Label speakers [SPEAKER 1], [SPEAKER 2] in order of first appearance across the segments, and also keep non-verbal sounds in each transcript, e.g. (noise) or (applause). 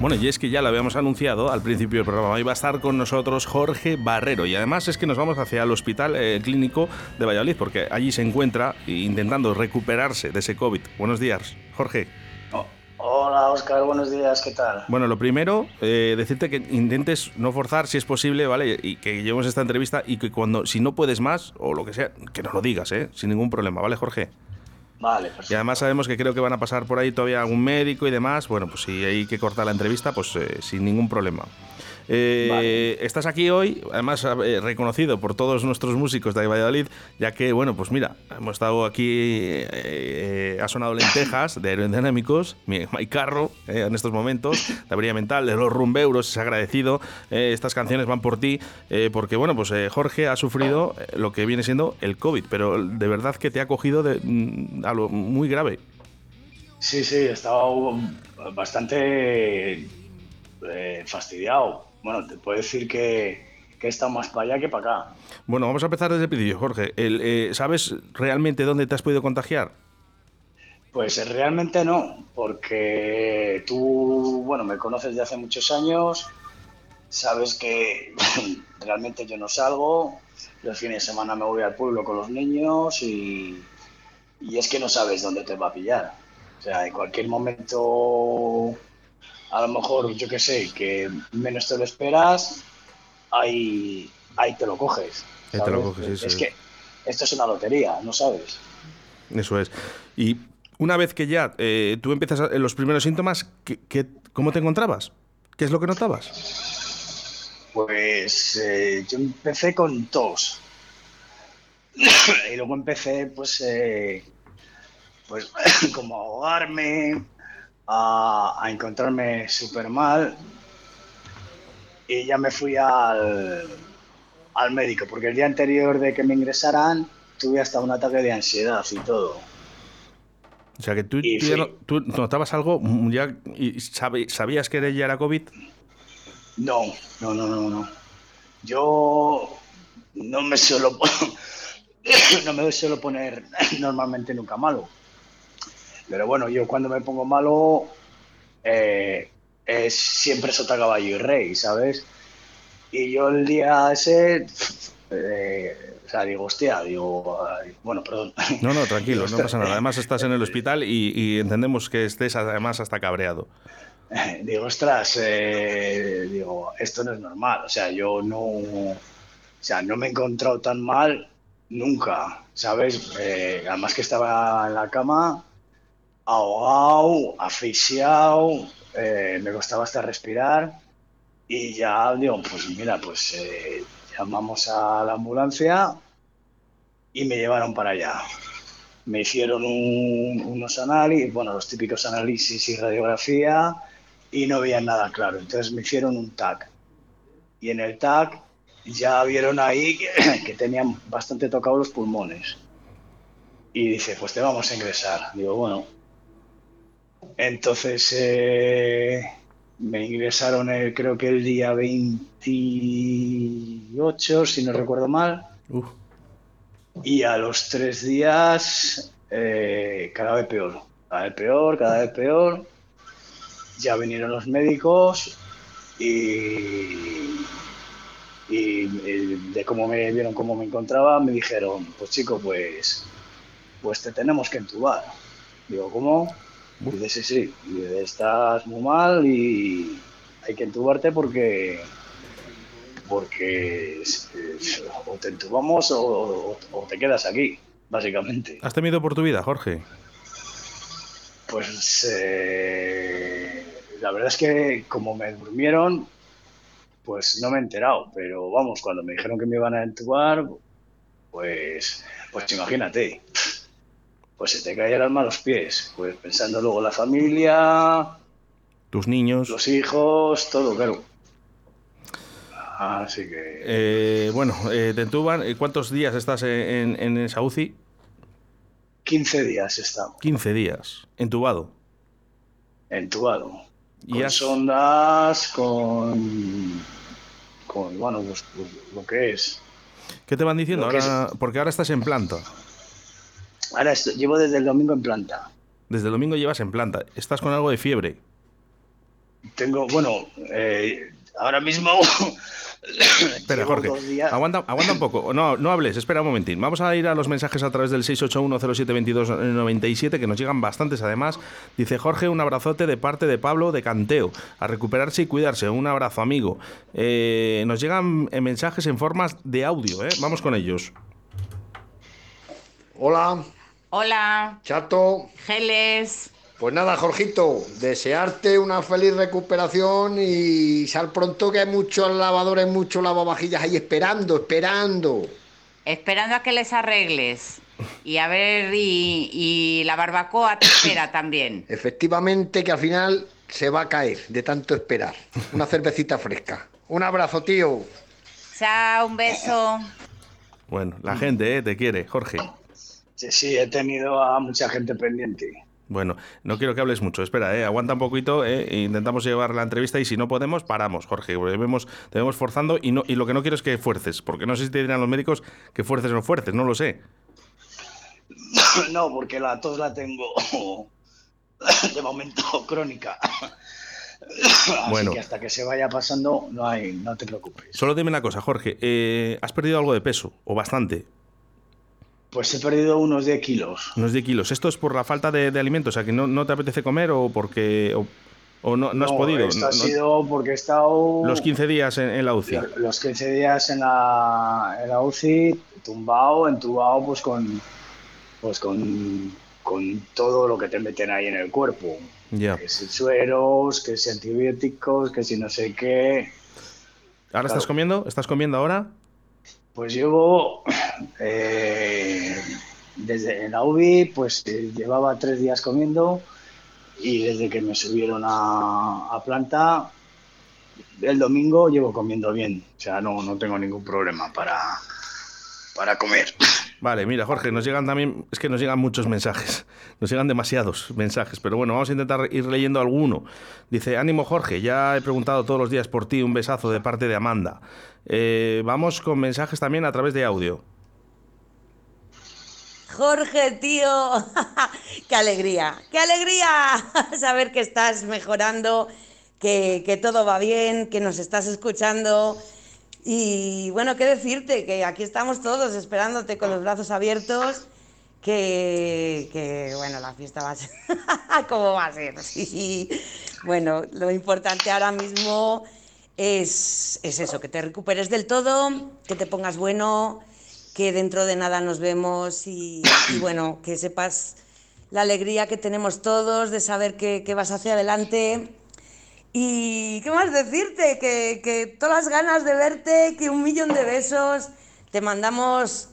[SPEAKER 1] Bueno, y es que ya lo habíamos anunciado al principio del programa. Hoy va a estar con nosotros Jorge Barrero. Y además es que nos vamos hacia el Hospital eh, Clínico de Valladolid, porque allí se encuentra intentando recuperarse de ese COVID. Buenos días, Jorge.
[SPEAKER 2] Oh, hola, Oscar. Buenos días. ¿Qué tal?
[SPEAKER 1] Bueno, lo primero, eh, decirte que intentes no forzar si es posible, ¿vale? Y que llevemos esta entrevista y que cuando, si no puedes más, o lo que sea, que nos lo digas, ¿eh? Sin ningún problema, ¿vale, Jorge?
[SPEAKER 2] Vale,
[SPEAKER 1] Y además sabemos que creo que van a pasar por ahí todavía algún médico y demás. Bueno, pues si hay que cortar la entrevista, pues eh, sin ningún problema. Eh, estás aquí hoy, además eh, reconocido por todos nuestros músicos de Valladolid, ya que, bueno, pues mira, hemos estado aquí, eh, ha sonado lentejas de aerodinámicos, mi, Carro en estos momentos, la brilla mental, de los rumbeuros, es agradecido. estas canciones van por ti, porque, bueno, pues Jorge ha sufrido lo que viene siendo el COVID, pero de verdad que te ha cogido de, mm, algo muy grave.
[SPEAKER 2] Sí, sí, he estado bastante fastidiado bueno, te puedo decir que, que he estado más para allá que para acá.
[SPEAKER 1] Bueno, vamos a empezar desde el principio, Jorge. Eh, ¿Sabes realmente dónde te has podido contagiar?
[SPEAKER 2] Pues eh, realmente no, porque tú, bueno, me conoces de hace muchos años, sabes que (laughs) realmente yo no salgo, los fines de semana me voy al pueblo con los niños y, y es que no sabes dónde te va a pillar. O sea, en cualquier momento a lo mejor, yo qué sé, que menos te lo esperas, ahí, ahí te lo coges.
[SPEAKER 1] Ahí te lo coges,
[SPEAKER 2] Es que esto es una lotería, no sabes.
[SPEAKER 1] Eso es. Y una vez que ya eh, tú empiezas en los primeros síntomas, ¿qué, cómo te encontrabas? ¿Qué es lo que notabas?
[SPEAKER 2] Pues eh, yo empecé con tos. (coughs) y luego empecé, pues, eh, pues (coughs) como a ahogarme, a, encontrarme súper mal y ya me fui al, al médico, porque el día anterior de que me ingresaran tuve hasta un ataque de ansiedad y todo.
[SPEAKER 1] O sea que tú, tú, notabas algo ya y sabías que ya era COVID.
[SPEAKER 2] No, no, no, no, no. Yo no me suelo (laughs) no me suelo poner normalmente nunca malo. Pero bueno, yo cuando me pongo malo eh, es siempre sota caballo y rey, ¿sabes? Y yo el día ese, eh, o sea, digo, hostia, digo, bueno, perdón.
[SPEAKER 1] No, no, tranquilo, no pasa nada. Además estás en el hospital y, entendemos que estés además hasta cabreado. (laughs)
[SPEAKER 2] Digo, ostras, eh, digo, esto no es normal. O sea, yo no, o sea, no me he encontrado tan mal nunca, ¿sabes? además que estaba en la cama ahogado, asfixiado, eh, me costaba hasta respirar y ya digo, pues mira, pues eh, llamamos a la ambulancia y me llevaron para allá. Me hicieron unos análisis, bueno, los típicos análisis y radiografía y no veían nada claro. Entonces me hicieron un TAC. Y en el TAC ya vieron ahí que, (clears throat) que tenían bastante tocados los pulmones. Y dice, pues te vamos a ingresar. Digo, bueno, entonces eh, me ingresaron el, creo que el día 28, si no recuerdo mal. Y a los tres días, eh, cada vez peor. Cada vez peor, cada vez peor. Ya vinieron los médicos y, y de cómo me vieron cómo me encontraba, me dijeron, pues chico, pues, pues te tenemos que entubar. Digo, ¿cómo? Dice, sí, sí, estás muy mal y hay que entubarte porque porque o te entubamos o, te quedas aquí, básicamente.
[SPEAKER 1] ¿Has temido por tu vida, Jorge?
[SPEAKER 2] Pues eh, la verdad es que como me durmieron, pues no me he enterado, pero vamos, cuando me dijeron que me iban a entubar, pues, pues imagínate pues se te cae el alma a los pies. Pues pensando luego la familia,
[SPEAKER 1] tus niños,
[SPEAKER 2] los hijos, todo, claro. Así que.
[SPEAKER 1] Eh, bueno, eh, te entuban. ¿Cuántos días estás en, en, esa UCI?
[SPEAKER 2] 15 días he estado.
[SPEAKER 1] 15 días. ¿Entubado?
[SPEAKER 2] Entubado. ¿Y con sondas, con. con. bueno, pues, pues, lo que es.
[SPEAKER 1] ¿Qué te van diciendo? Ahora, porque ahora estás en planta.
[SPEAKER 2] Ahora llevo desde el domingo en planta.
[SPEAKER 1] Desde el domingo llevas en planta. ¿Estás con algo de fiebre?
[SPEAKER 2] tengo, bueno, eh, ahora mismo (coughs)
[SPEAKER 1] Espera, Jorge. Aguanta, aguanta un poco. No, no hables, espera un momentín. Vamos a ir a los mensajes a través del 681072297, que nos llegan bastantes además. Dice Jorge, un abrazote de parte de Pablo de Canteo. A recuperarse y cuidarse. Un abrazo, amigo. Eh, nos llegan eh, mensajes en formas de audio, ¿eh? Vamos con ellos.
[SPEAKER 3] Hola.
[SPEAKER 4] Hola.
[SPEAKER 3] Chato.
[SPEAKER 4] Geles.
[SPEAKER 3] Pues nada, Jorgito, desearte una feliz recuperación y sal pronto que hay muchos lavadores, muchos lavavajillas ahí esperando, esperando.
[SPEAKER 4] Esperando a que les arregles. Y a ver, y, la barbacoa te espera (coughs) también.
[SPEAKER 3] Efectivamente que al final se va a caer de tanto esperar. Una cervecita fresca. Un abrazo, tío.
[SPEAKER 4] Chao, un beso.
[SPEAKER 1] Bueno, la gente ¿eh? te quiere, Jorge.
[SPEAKER 2] Sí, sí, he tenido a mucha gente pendiente.
[SPEAKER 1] Bueno, no quiero que hables mucho. Espera, eh, aguanta un poquito. Eh, e intentamos llevar la entrevista y si no podemos, paramos, Jorge. Debemos, debemos forzando y, no, y lo que no quiero es que fuerces, porque no sé si te dirán los médicos que fuerces o no fuerces, no lo sé. (coughs)
[SPEAKER 2] No, porque la tos la tengo (coughs) de momento crónica. (coughs) Así que hasta que se vaya pasando, no hay, no te preocupes.
[SPEAKER 1] Solo dime una cosa, Jorge. Eh, ¿Has perdido algo de peso? ¿O bastante?
[SPEAKER 2] Pues he perdido unos 10 kilos.
[SPEAKER 1] Unos 10 kilos. ¿Esto es por la falta de, alimentos? O sea, que no, te apetece comer o porque... O, no, has podido.
[SPEAKER 2] Esto ha sido porque he estado.
[SPEAKER 1] Los 15 días en, la UCI.
[SPEAKER 2] Los 15 días en la, en la UCI, tumbado, entubado, pues con. Pues con, con todo lo que te meten ahí en el cuerpo.
[SPEAKER 1] Ya.
[SPEAKER 2] Que si sueros, que si antibióticos, que si no sé qué.
[SPEAKER 1] ¿Ahora estás comiendo? ¿Estás comiendo ahora?
[SPEAKER 2] Pues llevo eh, desde la UBI, pues eh, llevaba tres días comiendo y desde que me subieron a, planta, el domingo llevo comiendo bien. O sea, no, no tengo ningún problema para, para comer.
[SPEAKER 1] Vale, mira, Jorge, nos llegan también, es que nos llegan muchos mensajes, nos llegan demasiados mensajes, pero bueno, vamos a intentar ir leyendo alguno. Dice, ánimo Jorge, ya he preguntado todos los días por ti, un besazo de parte de Amanda. Eh, vamos con mensajes también a través de audio.
[SPEAKER 4] Jorge, tío, (laughs) qué alegría, qué alegría (laughs) saber que estás mejorando, que, que todo va bien, que nos estás escuchando y bueno, qué decirte, que aquí estamos todos esperándote con los brazos abiertos, que, bueno, la fiesta va a ser... (laughs) ¿Cómo va a ser? (laughs) Bueno, lo importante ahora mismo es, eso, que te recuperes del todo, que te pongas bueno, que dentro de nada nos vemos y, bueno, que sepas la alegría que tenemos todos de saber que, que vas hacia adelante y qué más decirte, que, que todas las ganas de verte, que un millón de besos, te mandamos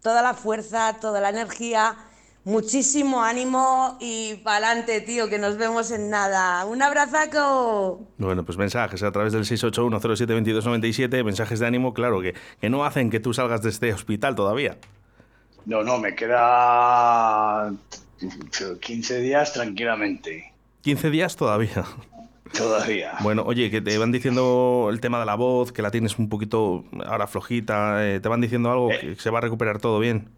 [SPEAKER 4] toda la fuerza, toda la energía, muchísimo ánimo y para adelante, tío, que nos vemos en nada. Un abrazaco.
[SPEAKER 1] Bueno, pues mensajes a través del 681072297, mensajes de ánimo, claro, que, que no hacen que tú salgas de este hospital todavía.
[SPEAKER 2] No, no, me queda 15 días tranquilamente.
[SPEAKER 1] 15 días todavía.
[SPEAKER 2] Todavía.
[SPEAKER 1] Bueno, oye, que te van diciendo el tema de la voz, que la tienes un poquito ahora flojita, eh, te van diciendo algo eh. que se va a recuperar todo bien.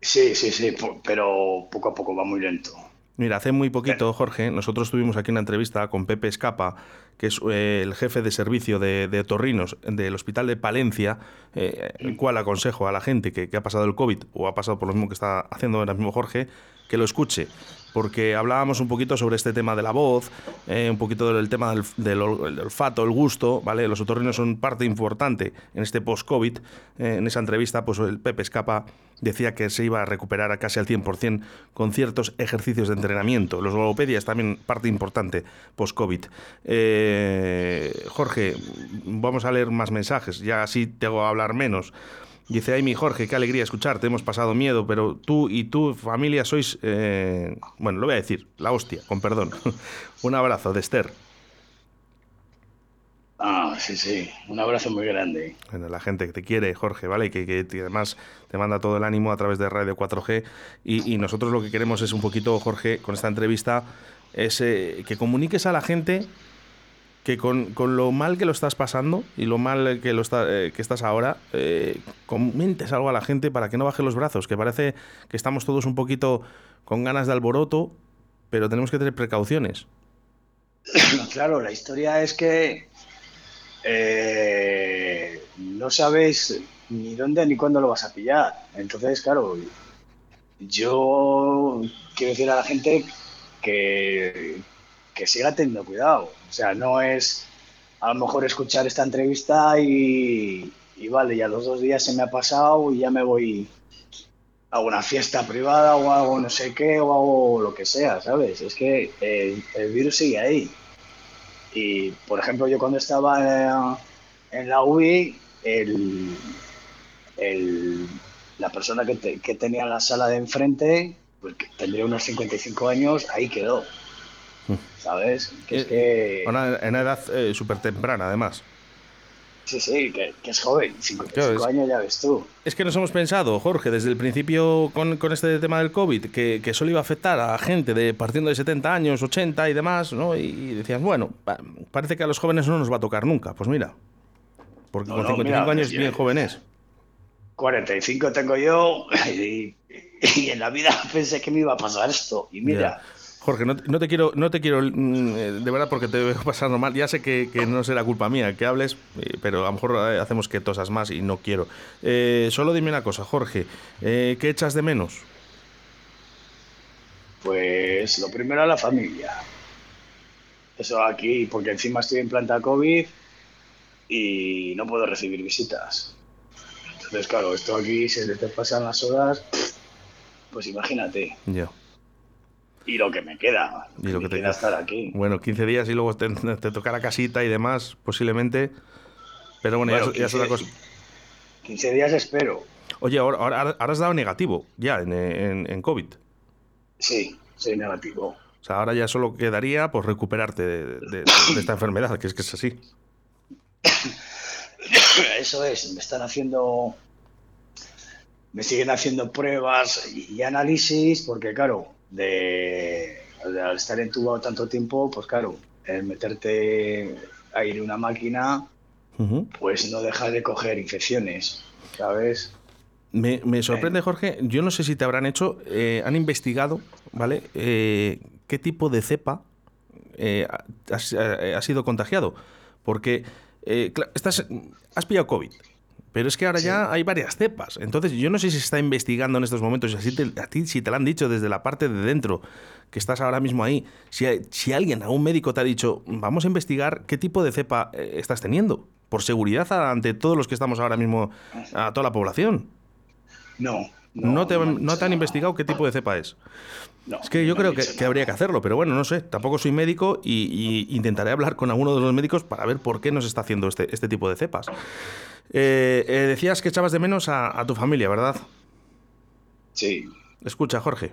[SPEAKER 2] Sí, sí, sí, pero poco a poco va muy lento.
[SPEAKER 1] Mira, hace muy poquito, Jorge, nosotros tuvimos aquí una entrevista con Pepe Escapa, que es eh, el jefe de servicio de, de Torrinos del Hospital de Palencia, el cual aconsejo a la gente que, que, ha pasado el COVID o ha pasado por lo mismo que está haciendo ahora mismo Jorge, que lo escuche, porque hablábamos un poquito sobre este tema de la voz, eh, un poquito del tema del, olfato, el gusto, ¿vale? Los otorrinos son parte importante en este post-COVID. Eh, en esa entrevista, pues el Pepe Escapa decía que se iba a recuperar a casi al 100% con ciertos ejercicios de entrenamiento. Los logopedias también parte importante post-COVID. Eh, Jorge, vamos a leer más mensajes, ya así te hago hablar menos. Dice, ay mi Jorge, qué alegría escucharte, hemos pasado miedo, pero tú y tu familia sois, eh, bueno, lo voy a decir, la hostia, con perdón. (laughs) Un abrazo de Esther.
[SPEAKER 2] Ah, sí, sí, un abrazo muy grande.
[SPEAKER 1] Bueno, la gente que te quiere, Jorge, ¿vale? Que, que, además te manda todo el ánimo a través de Radio 4G y, nosotros lo que queremos es un poquito, Jorge, con esta entrevista, es eh, que comuniques a la gente que con, lo mal que lo estás pasando y lo mal que, lo eh, que estás ahora, eh, comentes algo a la gente para que no baje los brazos, que parece que estamos todos un poquito con ganas de alboroto, pero tenemos que tener precauciones.
[SPEAKER 2] Claro, la historia es que eh, no sabes ni dónde ni cuándo lo vas a pillar. Entonces, claro, yo quiero decir a la gente que, que siga teniendo cuidado. O sea, no es a lo mejor escuchar esta entrevista y, y vale, ya los dos días se me ha pasado y ya me voy a una fiesta privada o algo no sé qué o algo lo que sea, ¿sabes? Es que el, el virus sigue ahí. Y, por ejemplo, yo cuando estaba en la UI, el, el- la persona que, te- que tenía la sala de enfrente, pues que tendría unos 55 años, ahí quedó. ¿Sabes? Que es que...
[SPEAKER 1] Una, en una edad eh, súper temprana, además.
[SPEAKER 2] Sí, sí, que, que es joven, 55
[SPEAKER 1] Claro, es-
[SPEAKER 2] años ya ves tú.
[SPEAKER 1] Es que nos hemos pensado, Jorge, desde el principio con, con este tema del COVID, que, que solo iba a afectar a gente de partiendo de 70 años, 80 y demás, ¿no? Y decías, bueno, pa- parece que a los jóvenes no nos va a tocar nunca. Pues mira, porque
[SPEAKER 2] No,
[SPEAKER 1] con
[SPEAKER 2] no,
[SPEAKER 1] 55
[SPEAKER 2] mira,
[SPEAKER 1] años bien jóvenes.
[SPEAKER 2] 45 tengo yo (laughs) y, y en la vida (laughs) pensé que me iba a pasar esto. Y mira,
[SPEAKER 1] Jorge, no, te- no te quiero, no te quiero, mm, eh, de verdad, porque te veo (laughs) pasando mal. Ya sé que, que no será culpa mía que hables, eh, pero a lo mejor eh, hacemos que tosas más y no quiero. Eh, solo dime una cosa, Jorge, eh, ¿qué echas de menos?
[SPEAKER 2] pues lo primero a la familia. Eso aquí, porque encima estoy en planta COVID y no puedo recibir visitas. Entonces, claro, esto aquí se te pasan las horas, pues imagínate.
[SPEAKER 1] Ya.
[SPEAKER 2] Y lo que me queda,
[SPEAKER 1] Y lo que te
[SPEAKER 2] queda
[SPEAKER 1] queda.
[SPEAKER 2] estar aquí.
[SPEAKER 1] Bueno, 15 días y luego te, te tocará casita y demás, posiblemente. Pero bueno, ya es- ya, es otra
[SPEAKER 2] 15
[SPEAKER 1] cosa.
[SPEAKER 2] 15 días espero.
[SPEAKER 1] Oye, ahora, ahora, ahora has dado negativo ya en, en, en COVID.
[SPEAKER 2] Sí, soy negativo.
[SPEAKER 1] O sea, ahora ya solo quedaría pues recuperarte de, de- de esta enfermedad, que es que es así. (coughs)
[SPEAKER 2] Eso es, me están haciendo, me siguen haciendo pruebas y análisis, porque claro, de, de al estar entubado tanto tiempo, pues claro, el meterte a ir una máquina, pues no deja de coger infecciones, ¿sabes?
[SPEAKER 1] Me, me sorprende, Jorge, yo no sé si te habrán hecho, eh, han investigado, ¿vale? Eh, ¿Qué tipo de cepa eh, eh, has sido contagiado? Porque eh, estás, has pillado COVID, pero es que ahora ya hay varias cepas. Entonces, yo no sé si se está investigando en estos momentos, así te- a ti si te lo han dicho desde la parte de dentro, que estás ahora mismo ahí, si, si alguien, algún médico te ha dicho, vamos a investigar qué tipo de cepa eh, estás teniendo, por seguridad ante todos los que estamos ahora mismo, a toda la población.
[SPEAKER 2] No.
[SPEAKER 1] No, te,
[SPEAKER 2] han
[SPEAKER 1] no te han
[SPEAKER 2] nada.
[SPEAKER 1] investigado qué tipo de cepa es.
[SPEAKER 2] No,
[SPEAKER 1] Es que yo
[SPEAKER 2] no
[SPEAKER 1] creo
[SPEAKER 2] han
[SPEAKER 1] que, habría que hacerlo, pero bueno, no sé. Tampoco soy médico y, y intentaré hablar con alguno de los médicos para ver por qué nos está haciendo este, este tipo de cepas. Eh, eh, decías que echabas de menos a, a tu familia, ¿verdad?
[SPEAKER 2] Sí,
[SPEAKER 1] Escucha, Jorge.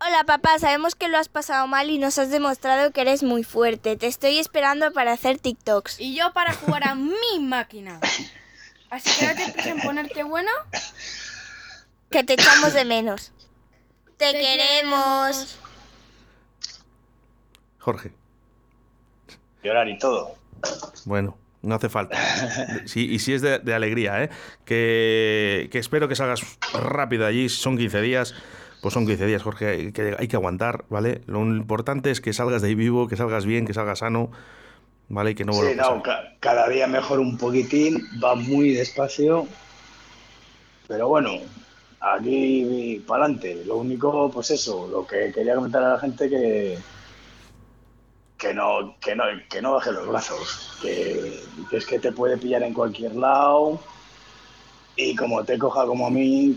[SPEAKER 5] Hola papá, sabemos que lo has pasado mal y nos has demostrado que eres muy fuerte. Te estoy esperando para hacer TikToks.
[SPEAKER 6] Y yo para jugar a mi máquina. Así que no te empiezas en ponerte bueno.
[SPEAKER 5] Que te echamos de menos. Te queremos.
[SPEAKER 1] Jorge.
[SPEAKER 2] llorar y todo.
[SPEAKER 1] Bueno, no hace falta. (laughs) Sí, y si es de, de alegría, ¿eh? Que, que espero que salgas rápido allí. Son 15 días, pues son 15 días, Jorge. hay Que hay que aguantar, ¿vale? Lo importante es que salgas de ahí vivo, que salgas bien, que salgas sano, ¿vale? Y que no
[SPEAKER 2] Sí, no, ca- cada día mejor un poquitín, va muy despacio, pero bueno, aquí para adelante. Lo único, pues eso, lo que quería comentar a la gente que que no que no que no baje los brazos, que, es que te puede pillar en cualquier lado y como te coja como a mí,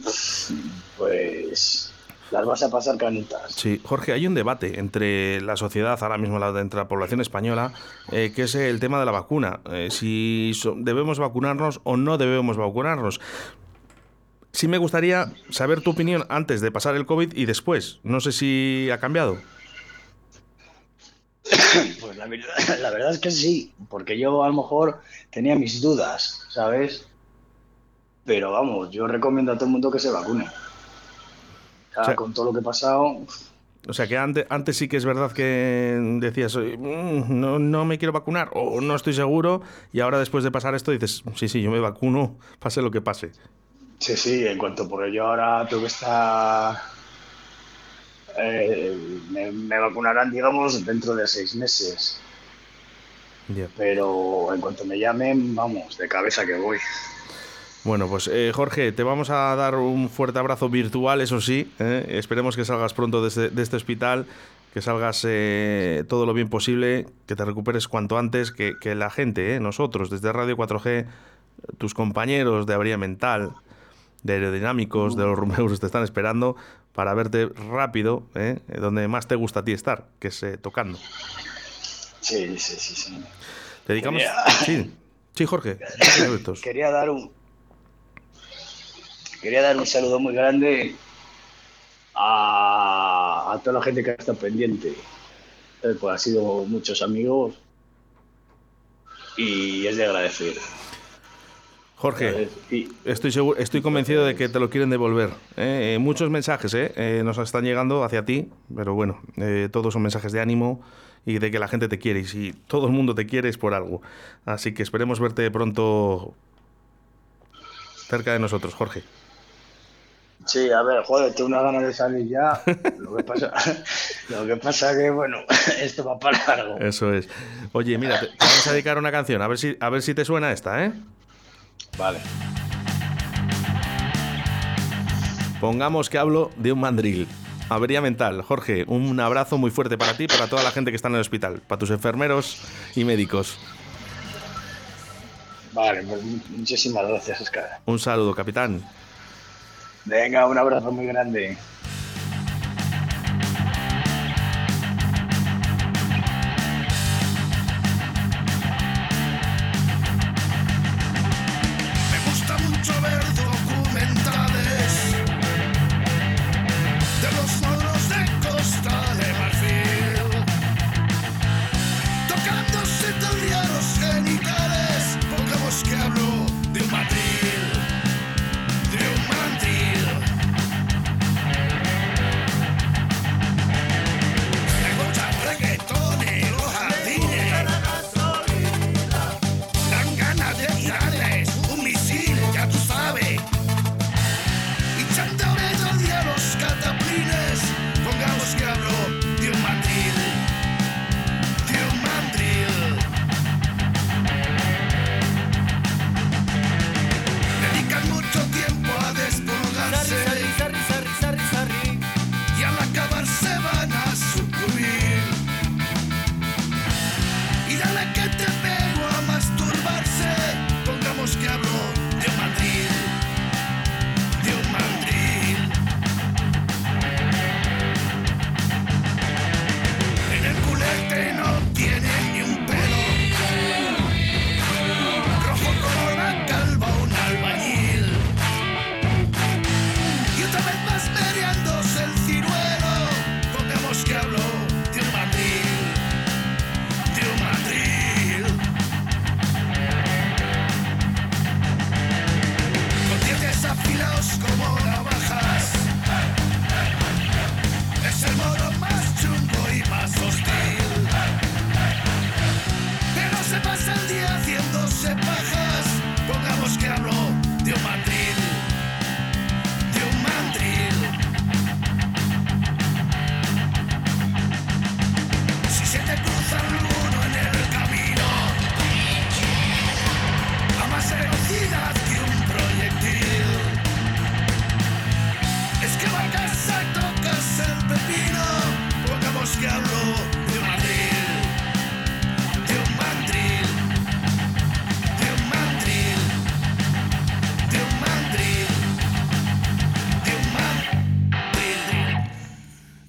[SPEAKER 2] pues las vas a pasar canutas.
[SPEAKER 1] Sí, Jorge, hay un debate entre la sociedad, ahora mismo entre la población española, eh, que es el tema de la vacuna. Eh, si debemos vacunarnos o no debemos vacunarnos. Sí me gustaría saber tu opinión antes de pasar el COVID y después. No sé si ha cambiado.
[SPEAKER 2] Pues la verdad, (laughs) la verdad es que sí, porque yo a lo mejor tenía mis dudas, ¿sabes? Pero vamos, yo recomiendo a todo el mundo que se vacune. O sea,
[SPEAKER 1] O sea-
[SPEAKER 2] con todo lo que he pasado,
[SPEAKER 1] O sea que antes, antes sí que es verdad que decías, "Oye, mm, no, no me quiero vacunar o no estoy seguro y ahora después de pasar esto dices, sí, sí, yo me vacuno, (laughs) pase lo que pase.
[SPEAKER 2] sí, sí, en cuanto por ello ahora tengo que estar eh, me, me vacunarán, digamos, dentro de seis meses. Pero en cuanto me llamen, vamos, de cabeza que voy.
[SPEAKER 1] Bueno, pues eh, Jorge, te vamos a dar un fuerte abrazo virtual, eso sí. ¿eh? Esperemos que salgas pronto de este, de este hospital, que salgas eh, todo lo bien posible, que te recuperes cuanto antes, que, que la gente, nosotros, desde Radio 4G, tus compañeros de Avería Mental, de Aerodinámicos, de los Rumeus, te están esperando para verte rápido, ¿eh? donde más te gusta a ti estar, que es eh, tocando.
[SPEAKER 2] Sí, sí, sí, sí.
[SPEAKER 1] Te dedicamos...
[SPEAKER 2] Quería-
[SPEAKER 1] Sí, sí, Jorge. (laughs)
[SPEAKER 2] Quería dar un quería dar un saludo muy grande a, a toda la gente que ha estado pendiente. Eh, Pues ha sido muchos amigos y es de agradecer.
[SPEAKER 1] Jorge, Estoy, seguro, estoy convencido de que te lo quieren devolver. ¿eh? Eh, muchos mensajes ¿eh? Eh, nos están llegando hacia ti, pero bueno, eh, todos son mensajes de ánimo y de que la gente te quiere. Y si todo el mundo te quiere es por algo. Así que esperemos verte pronto cerca de nosotros, Jorge.
[SPEAKER 2] sí, a ver, joder, tengo una ganas de salir ya. Lo que pasa, (laughs) lo que pasa que, bueno, (laughs) esto va para largo.
[SPEAKER 1] Eso es. Oye, mira, te vamos a dedicar una canción, a ver si, a ver si te suena esta, ¿eh?
[SPEAKER 2] Vale.
[SPEAKER 1] Pongamos que hablo de un mandril. Avería mental. Jorge, un abrazo muy fuerte para ti y para toda la gente que está en el hospital, para tus enfermeros y médicos.
[SPEAKER 2] Vale, pues mu- muchísimas gracias, Oscar.
[SPEAKER 1] Un saludo, capitán.
[SPEAKER 2] Venga, un abrazo muy grande. of the